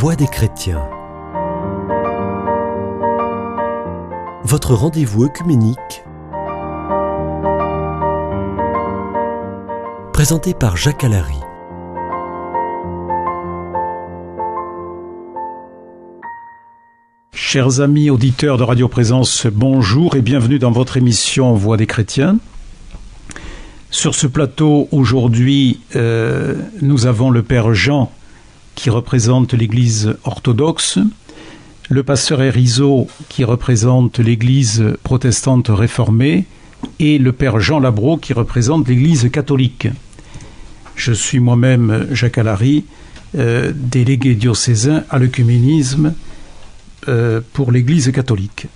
Voix des chrétiens. Votre rendez-vous œcuménique. Présenté par Jacques Allary. Chers amis auditeurs de Radio Présence, bonjour et bienvenue dans votre émission Voix des chrétiens. Sur ce plateau, aujourd'hui, euh, nous avons le Père Jean qui représente l'Église orthodoxe, le pasteur Erizo qui représente l'Église protestante réformée et le Père Jean Labro qui représente l'Église catholique. Je suis moi-même Jacques Allary, euh, délégué diocésain à l'œcuménisme euh, pour l'Église catholique.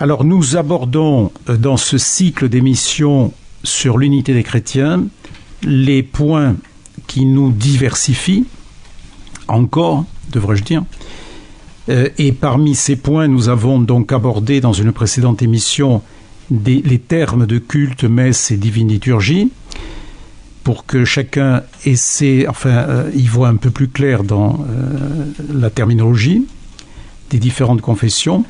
Alors nous abordons dans ce cycle d'émissions sur l'unité des chrétiens, les points qui nous diversifient, encore, devrais-je dire. Euh, et parmi ces points, nous avons donc abordé dans une précédente émission les termes de culte, messe et divine liturgie, pour que chacun essaie, enfin, euh, y voit un peu plus clair dans euh, la terminologie des différentes confessions.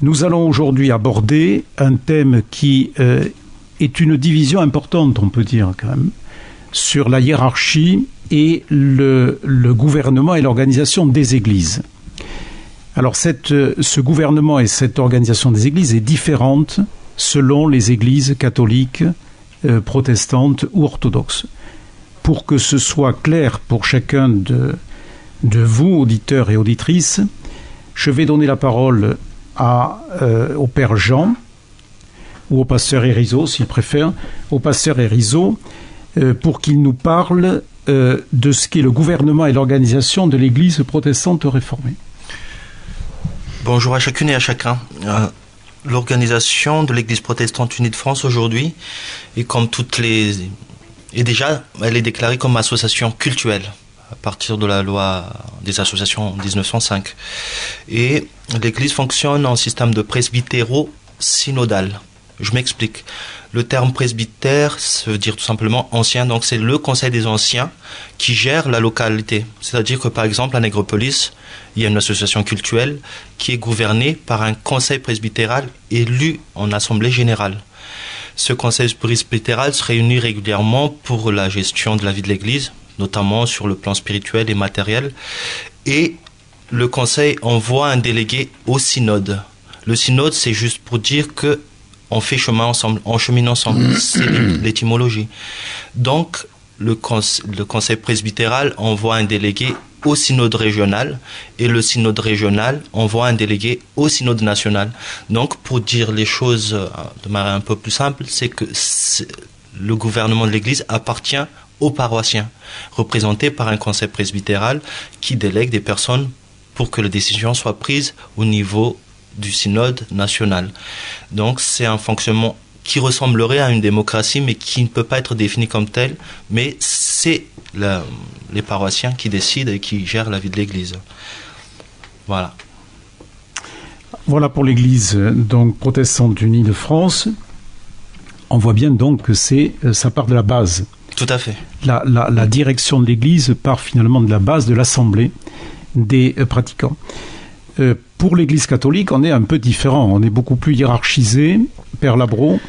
Nous allons aujourd'hui aborder un thème qui est une division importante, on peut dire quand même, sur la hiérarchie et le, gouvernement et l'organisation des églises. Alors ce gouvernement et cette organisation des églises est différente selon les églises catholiques, euh, protestantes ou orthodoxes. Pour que ce soit clair pour chacun de, vous, auditeurs et auditrices, je vais donner la parole à, euh, au Père Jean, ou au pasteur Erizo, s'il préfère, au pasteur Erizo, euh, pour qu'il nous parle euh, de ce qu'est le gouvernement et l'organisation de l'Église protestante réformée. Bonjour à chacune et à chacun. Euh, l'organisation de l'Église protestante unie de France aujourd'hui est comme toutes les... Et déjà, elle est déclarée comme association cultuelle à partir de la loi des associations 1905. Et l'Église fonctionne en système de presbytéro-synodal. Je m'explique. Le terme presbytère, ça veut dire tout simplement ancien, donc c'est le conseil des anciens qui gère la localité. C'est-à-dire que par exemple à Négropolis, il y a une association cultuelle qui est gouvernée par un conseil presbytéral élu en assemblée générale. Ce conseil presbytéral se réunit régulièrement pour la gestion de la vie de l'Église, notamment sur le plan spirituel et matériel, et le conseil envoie un délégué au synode. Le synode, c'est juste pour dire que on fait chemin ensemble, on chemine ensemble. Mm. C'est l'étymologie. Donc, le, le conseil presbytéral envoie un délégué au synode régional et le synode régional envoie un délégué au synode national. Donc, pour dire les choses euh, de manière un peu plus simple, c'est que le gouvernement de l'Église appartient aux paroissiens, représentés par un conseil presbytéral qui délègue des personnes pour que les décisions soient prises au niveau du synode national. Donc c'est un fonctionnement qui ressemblerait à une démocratie, mais qui ne peut pas être défini comme tel, mais c'est les paroissiens qui décident et qui gèrent la vie de l'Église. Voilà. Voilà pour l'Église donc protestante unie de France. On voit bien donc que c'est euh, ça part de la base. Tout à fait. La, la direction de l'Église part finalement de la base de l'assemblée des euh, pratiquants. Euh, pour l'Église catholique, on est un peu différent. On est beaucoup plus hiérarchisé. Père Labro.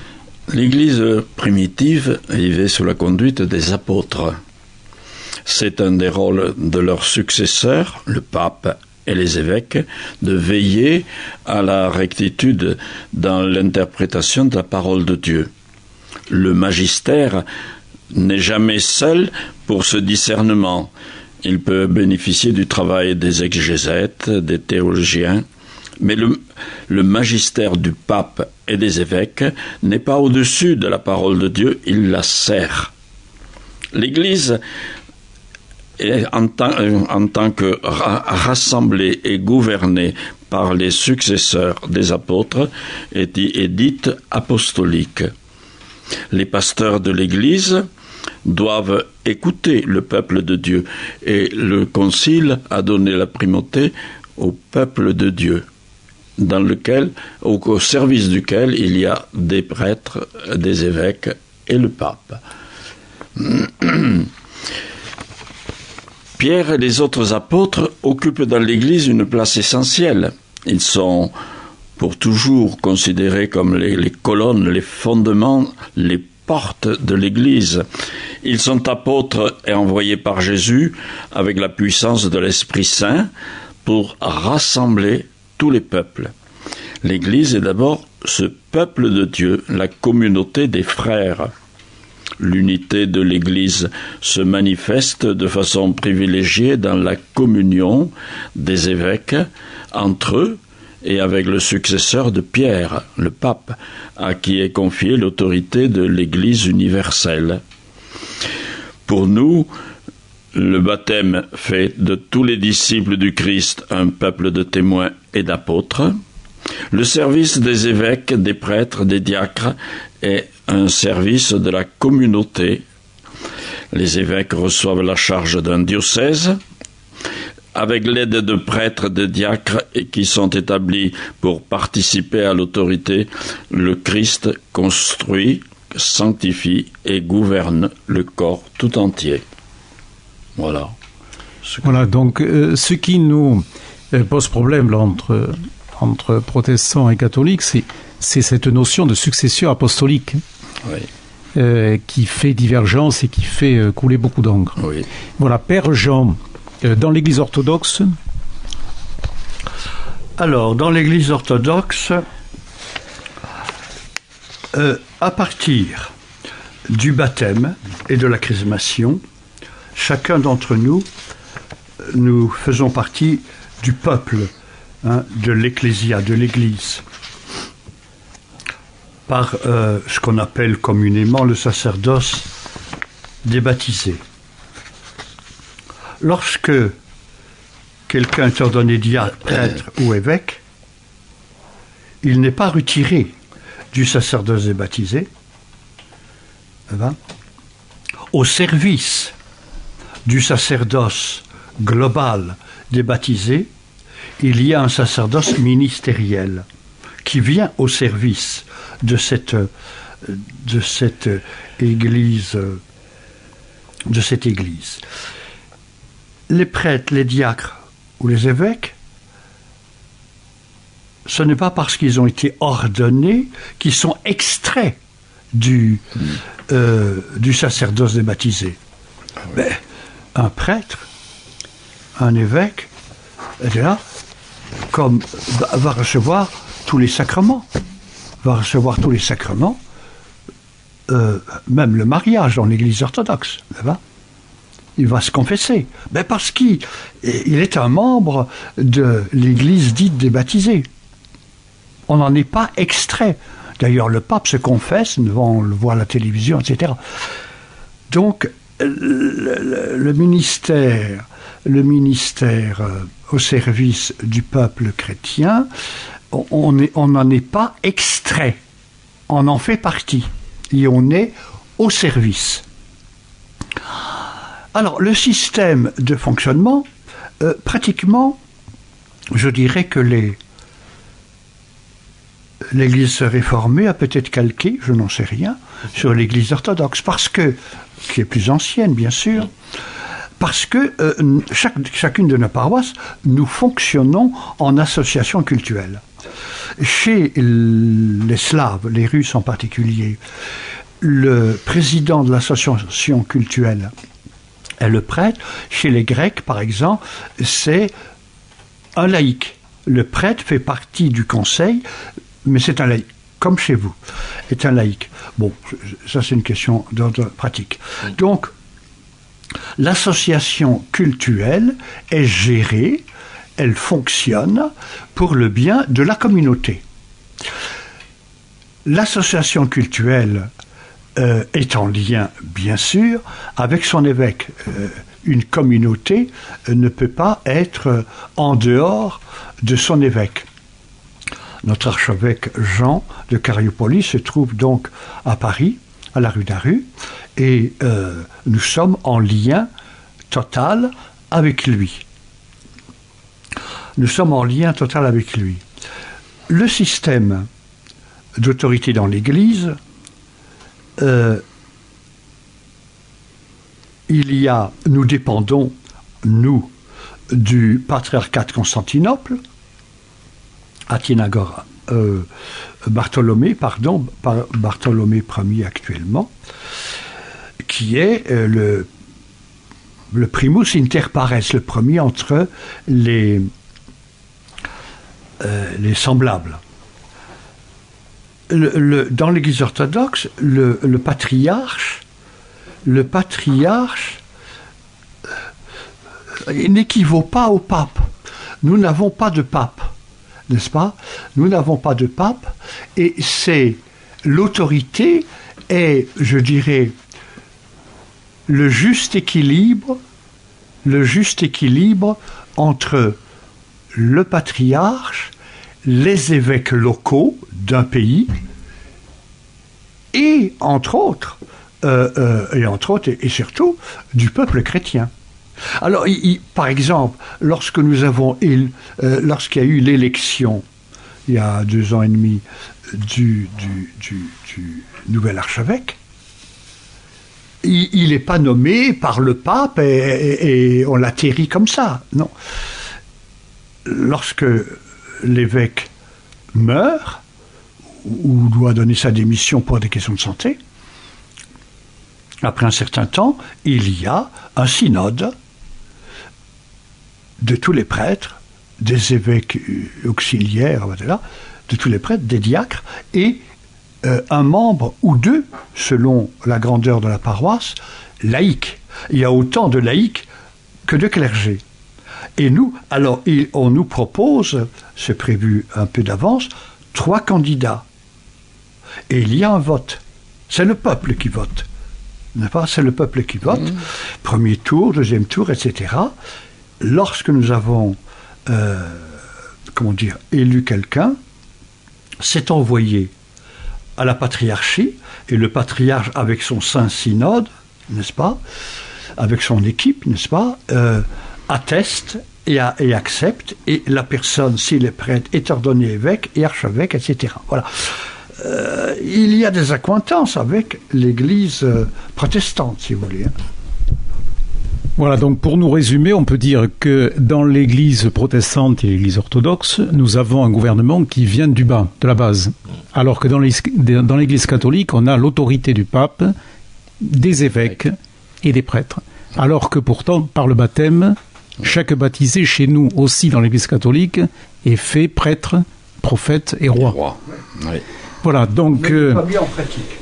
L'Église primitive vivait sous la conduite des apôtres. C'est un des rôles de leurs successeurs, le pape et les évêques, de veiller à la rectitude dans l'interprétation de la parole de Dieu. Le magistère n'est jamais seul pour ce discernement. Il peut bénéficier du travail des exégètes, des théologiens, mais le, magistère du pape et des évêques n'est pas au-dessus de la parole de Dieu, il la sert. L'Église, en tant, en tant que rassemblée et gouvernée par les successeurs des apôtres, est dite apostolique. Les pasteurs de l'Église doivent écouter le peuple de Dieu. Et le Concile a donné la primauté au peuple de Dieu, dans lequel, au, service duquel il y a des prêtres, des évêques et le pape. Pierre et les autres apôtres occupent dans l'Église une place essentielle. Ils sont pour toujours considérés comme les, les colonnes, les fondements, les portes de l'Église. Ils sont apôtres et envoyés par Jésus avec la puissance de l'Esprit Saint pour rassembler tous les peuples. L'Église est d'abord ce peuple de Dieu, la communauté des frères. L'unité de l'Église se manifeste de façon privilégiée dans la communion des évêques entre eux et avec le successeur de Pierre, le pape, à qui est confiée l'autorité de l'Église universelle. Pour nous, le baptême fait de tous les disciples du Christ un peuple de témoins et d'apôtres. Le service des évêques, des prêtres, des diacres est un service de la communauté. Les évêques reçoivent la charge d'un diocèse, avec l'aide de prêtres, de diacres qui sont établis pour participer à l'autorité, le Christ construit, sanctifie et gouverne le corps tout entier. Voilà. Voilà, donc euh, ce qui nous euh, pose problème là, entre, entre protestants et catholiques, c'est, c'est cette notion de succession apostolique. Oui. Euh, qui fait divergence et qui fait euh, couler beaucoup d'encre. Oui. Voilà, Père Jean, euh, dans l'Église orthodoxe, Alors, dans l'Église orthodoxe, euh, à partir du baptême et de la chrismation, chacun d'entre nous, nous faisons partie du peuple hein, de l'Ecclésia, de l'Église, par euh, ce qu'on appelle communément le sacerdoce des baptisés. Lorsque quelqu'un est ordonné diacre, prêtre ou évêque, il n'est pas retiré du sacerdoce des baptisés eh ben, au service du sacerdoce global des baptisés, il y a un sacerdoce ministériel qui vient au service de cette, église. Les prêtres, les diacres ou les évêques, ce n'est pas parce qu'ils ont été ordonnés qu'ils sont extraits du, euh, du sacerdoce des baptisés. Mais un prêtre, un évêque, est là, comme va, recevoir tous les sacrements, va recevoir tous les sacrements, euh, même le mariage dans l'Église orthodoxe, il va se confesser. Ben parce qu'il il est un membre de l'Église dite des baptisés. On n'en est pas extrait. D'ailleurs, le pape se confesse, devant le voir à la télévision, etc. Donc, le, ministère, le ministère euh, au service du peuple chrétien, on- on on n'en est pas extrait. On en fait partie. Et on est au service. Alors, le système de fonctionnement, euh, pratiquement, je dirais que les l'Église réformée a peut-être calqué, je n'en sais rien, sur l'Église orthodoxe, parce que, qui est plus ancienne, bien sûr, parce que euh, chacune de nos paroisses, nous fonctionnons en association culturelle. Chez les Slaves, les Russes en particulier, le président de l'association culturelle est le prêtre. Chez les Grecs, par exemple, c'est un laïc. Le prêtre fait partie du conseil, mais c'est un laïc, comme chez vous, est un laïc. Bon, ça c'est une question d'ordre pratique. Donc, l'association cultuelle est gérée, elle fonctionne pour le bien de la communauté. L'association cultuelle euh, est en lien, bien sûr, avec son évêque. Euh, une communauté euh, ne peut pas être en dehors de son évêque. Notre archevêque Jean de Cariopoli se trouve donc à Paris, à la rue d'Aru, et euh, nous sommes en lien total avec lui. Nous sommes en lien total avec lui. Le système d'autorité dans l'Église, euh, il y a, nous dépendons nous, du patriarcat de Constantinople, Athénagora, euh, Bartholomé, pardon, Bartholomé Ier actuellement, qui est euh, le, primus inter pares, le premier entre les, euh, les semblables. Le, dans l'Église orthodoxe, le, le, patriarche, le patriarche euh, n'équivaut pas au pape. Nous n'avons pas de pape n'est-ce pas? Nous n'avons pas de pape et c'est l'autorité est, je dirais, le juste équilibre, entre le patriarche, les évêques locaux d'un pays et entre autres, euh, euh, et entre autres et surtout du peuple chrétien. Alors, par exemple, lorsque nous avons, euh, lorsqu'il y a eu l'élection, il y a deux ans et demi, du, nouvel archevêque, il n'est pas nommé par le pape et, on l'atterrit comme ça. Non. Lorsque l'évêque meurt ou doit donner sa démission pour des questions de santé, après un certain temps, il y a un synode de tous les prêtres, des évêques auxiliaires, de tous les prêtres, des diacres, et euh, un membre ou deux, selon la grandeur de la paroisse, laïque. Il y a autant de laïcs que de clergés. Et nous, alors, on nous propose, c'est prévu un peu d'avance, trois candidats. Et il y a un vote. C'est le peuple qui vote. C'est le peuple qui vote. Mmh. Premier tour, deuxième tour, etc lorsque nous avons, euh, comment dire, élu quelqu'un, c'est envoyé à la patriarchie, et le patriarche avec son saint synode, n'est-ce pas, avec son équipe, n'est-ce pas, euh, atteste et, accepte, et la personne, s'il est prêtre, est ordonné évêque et archevêque, etc. Voilà. Euh, il y a des accointances avec l'Église protestante, si vous voulez. Hein. Voilà, donc pour nous résumer, on peut dire que dans l'Église protestante et l'Église orthodoxe, nous avons un gouvernement qui vient du bas, de la base. Alors que dans l'Église catholique, on a l'autorité du pape, des évêques et des prêtres. Alors que pourtant, par le baptême, chaque baptisé chez nous aussi dans l'Église catholique est fait prêtre, prophète et roi. Voilà, donc. Mais pas bien en pratique.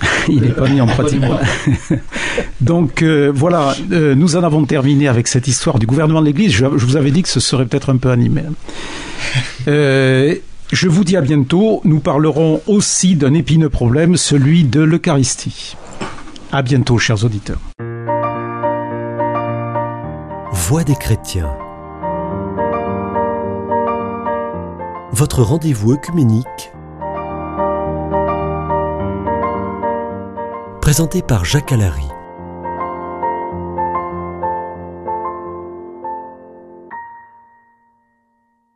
il n'est pas mis en pratique. Donc euh, voilà, euh, nous en avons terminé avec cette histoire du gouvernement de l'Église. Je, vous avais dit que ce serait peut-être un peu animé. Euh, je vous dis à bientôt. Nous parlerons aussi d'un épineux problème, celui de l'Eucharistie. À bientôt, chers auditeurs. Voix des chrétiens. Votre rendez-vous œcuménique présenté par Jacques Allary.